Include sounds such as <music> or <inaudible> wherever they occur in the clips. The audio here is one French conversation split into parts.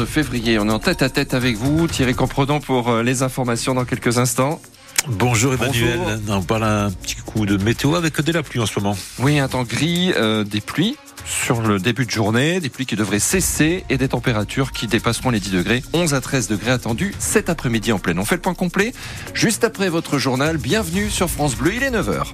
14 février. On est en tête à tête avec vous. Thierry Comprenant pour euh, les informations dans quelques instants. Bonjour Emmanuel. On parle un petit coup de météo avec de la pluie en ce moment. Oui, un temps gris, euh, des pluies sur le début de journée, des pluies qui devraient cesser et des températures qui dépasseront les 10 degrés, 11 à 13 degrés attendus cet après-midi en pleine. On fait le point complet juste après votre journal. Bienvenue sur France Bleu, il est 9h.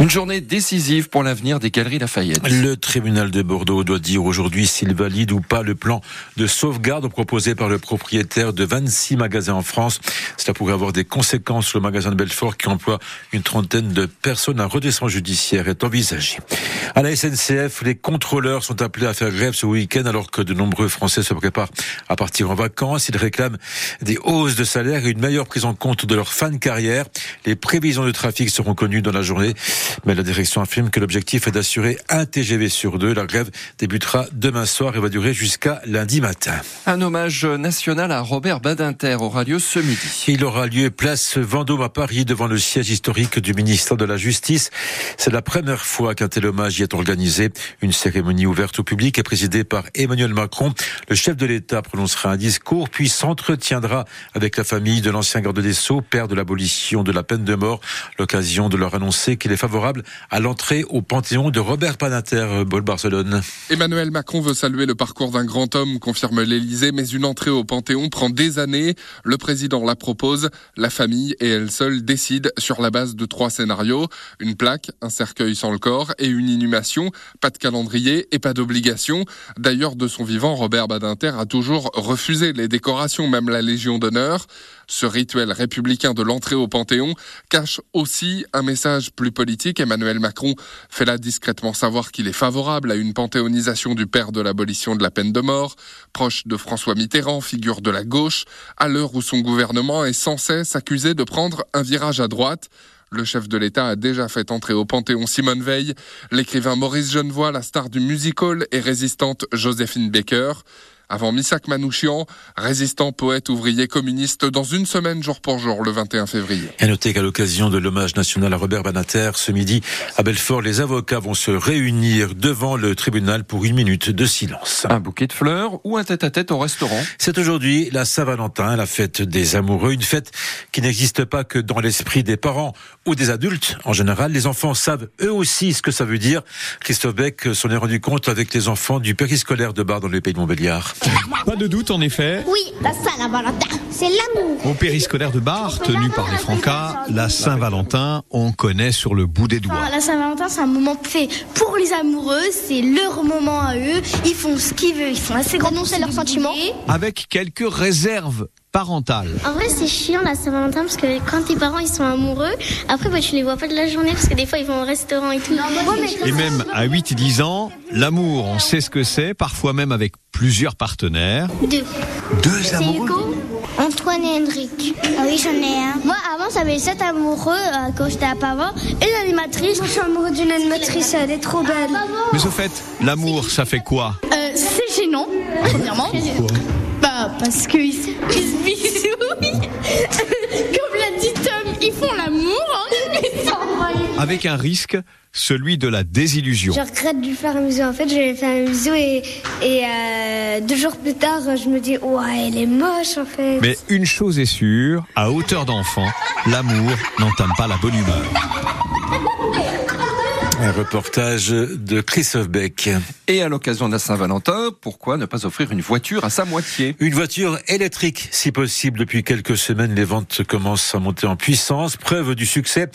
Une journée décisive pour l'avenir des galeries Lafayette. Le tribunal de Bordeaux doit dire aujourd'hui s'il valide ou pas le plan de sauvegarde proposé par le propriétaire de 26 magasins en France. Cela pourrait avoir des conséquences sur le magasin de Belfort qui emploie une trentaine de personnes. Un redescendement judiciaire est envisagé. À la SNCF, les contrôleurs sont appelés à faire grève ce week-end alors que de nombreux Français se préparent à partir en vacances. Ils réclament des hausses de salaire et une meilleure prise en compte de leur fin de carrière. Les prévisions de trafic seront connues dans la journée. Mais la direction affirme que l'objectif est d'assurer un TGV sur deux. La grève débutera demain soir et va durer jusqu'à lundi matin. Un hommage national à Robert Badinter aura lieu ce midi. Il aura lieu place Vendôme à Paris devant le siège historique du ministère de la Justice. C'est la première fois qu'un tel hommage y est organisé. Une cérémonie ouverte au public est présidée par Emmanuel Macron. Le chef de l'État prononcera un discours puis s'entretiendra avec la famille de l'ancien garde des Sceaux, père de l'abolition de la peine de mort. L'occasion de leur annoncer qu'il est favorable à l'entrée au Panthéon de Robert Panater, Bol Barcelone. Emmanuel Macron veut saluer le parcours d'un grand homme, confirme l'Élysée, mais une entrée au Panthéon prend des années. Le président la propose, la famille et elle seule décide sur la base de trois scénarios. Une plaque, un cercueil sans le corps et une inhumation. Pas de calendrier et pas d'obligation. D'ailleurs, de son vivant, Robert Badinter a toujours refusé les décorations, même la Légion d'honneur. Ce rituel républicain de l'entrée au Panthéon cache aussi un message plus politique. Emmanuel Macron fait là discrètement savoir qu'il est favorable à une panthéonisation du père de l'abolition de la peine de mort, proche de François Mitterrand, figure de la gauche, à l'heure où son gouvernement est sans cesse accusé de prendre un virage à droite. Le chef de l'État a déjà fait entrer au Panthéon Simone Veil, l'écrivain Maurice Genevoix, la star du musical et résistante Joséphine Baker. Avant Missak Manouchian, résistant, poète, ouvrier, communiste, dans une semaine jour pour jour, le 21 février. Et notez qu'à l'occasion de l'hommage national à Robert Banater, ce midi, à Belfort, les avocats vont se réunir devant le tribunal pour une minute de silence. Un bouquet de fleurs ou un tête-à-tête au restaurant? C'est aujourd'hui la Saint-Valentin, la fête des amoureux, une fête qui n'existe pas que dans l'esprit des parents ou des adultes. En général, les enfants savent eux aussi ce que ça veut dire. Christophe Beck s'en est rendu compte avec les enfants du périscolaire de Bar dans le pays de Montbéliard. <laughs> Pas de doute en effet. Oui, la Saint-Valentin, c'est l'amour. Au périscolaire de Bar, tenu par les Francas, la Saint-Valentin, on connaît sur le bout des doigts. la Saint-Valentin, c'est un moment fait pour les amoureux, c'est leur moment à eux. Ils font ce qu'ils veulent, ils sont assez grands annoncer leurs sentiments. Avec quelques réserves parentales. En vrai, c'est chiant la Saint-Valentin parce que quand tes parents ils sont amoureux, après bah, tu les vois pas de la journée parce que des fois ils vont au restaurant et tout. Et même à 8 et 10 ans, l'amour, on sait ce que c'est, parfois même avec plusieurs partenaires. Deux. Deux amoureux Antoine et Hendrik. Ah oui, j'en ai un. Moi, avant, j'avais sept amoureux euh, quand j'étais à Pavant. Et l'animatrice. Je suis amoureux d'une animatrice, elle est trop belle. Mais au fait, l'amour, ça fait quoi? Euh, C'est gênant, premièrement. Parce qu'ils se bisouillent. <laughs> Comme l'a dit Tom, ils font l'amour. Hein. Avec un risque, celui de la désillusion. Je regrette de lui faire un bisou. En fait, je lui ai fait un bisou et, et euh, deux jours plus tard, je me dis, ouais, elle est moche en fait. Mais une chose est sûre, à hauteur d'enfant, l'amour n'entame pas la bonne humeur. <laughs> Un reportage de Christophe Beck. Et à l'occasion de la Saint-Valentin, pourquoi ne pas offrir une voiture à sa moitié? Une voiture électrique, si possible. Depuis quelques semaines, les ventes commencent à monter en puissance. Preuve du succès,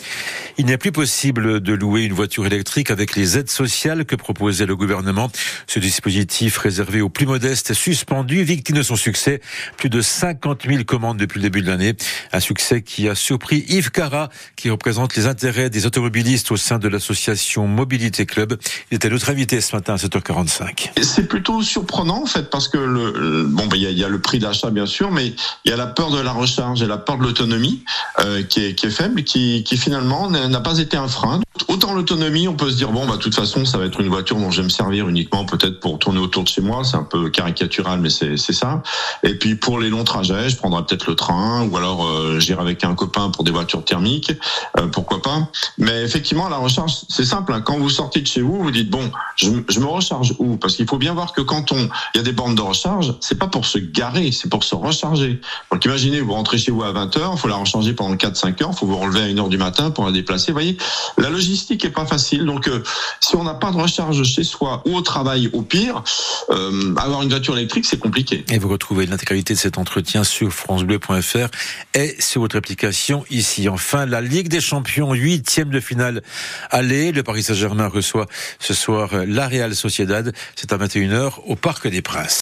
il n'est plus possible de louer une voiture électrique avec les aides sociales que proposait le gouvernement. Ce dispositif réservé aux plus modestes est suspendu, victime de son succès. Plus de 50 000 commandes depuis le début de l'année. Un succès qui a surpris Yves Cara, qui représente les intérêts des automobilistes au sein de l'association Mobilité Club. Il était notre invité ce matin à 7h45. C'est plutôt surprenant en fait parce que bon ben il y, a, le prix d'achat bien sûr, mais il y a la peur de la recharge et la peur de l'autonomie euh, qui, est, qui, est, faible, qui, qui finalement n'a pas été un frein. Autant l'autonomie, on peut se dire bon bah de toute façon ça va être une voiture dont je vais me servir uniquement peut-être pour tourner autour de chez moi, c'est un peu caricatural mais c'est ça. Et puis pour les longs trajets, je prendrai peut-être le train ou alors euh, j'irai avec un copain pour des voitures thermiques, euh, pourquoi pas. Mais effectivement la recharge c'est simple. Hein. Quand vous sortez de chez vous, vous dites bon je, je me recharge où? Parce qu'il faut bien voir que quand on il y a des bornes de recharge, c'est pas pour se garer, c'est pour se recharger. Donc imaginez vous rentrez chez vous à 20 h faut la recharger pendant 4-5 heures, faut vous relever à 1 heure du matin pour la déplacer. Voyez la logistique est pas facile. Donc, euh, si on n'a pas de recharge chez soi ou au travail, au pire, euh, avoir une voiture électrique, c'est compliqué. Et vous retrouvez l'intégralité de cet entretien sur francebleu.fr et sur votre application ici. Enfin, la Ligue des Champions, huitième de finale aller. Le Paris Saint-Germain reçoit ce soir la Real Sociedad. C'est à 21h au Parc des Princes.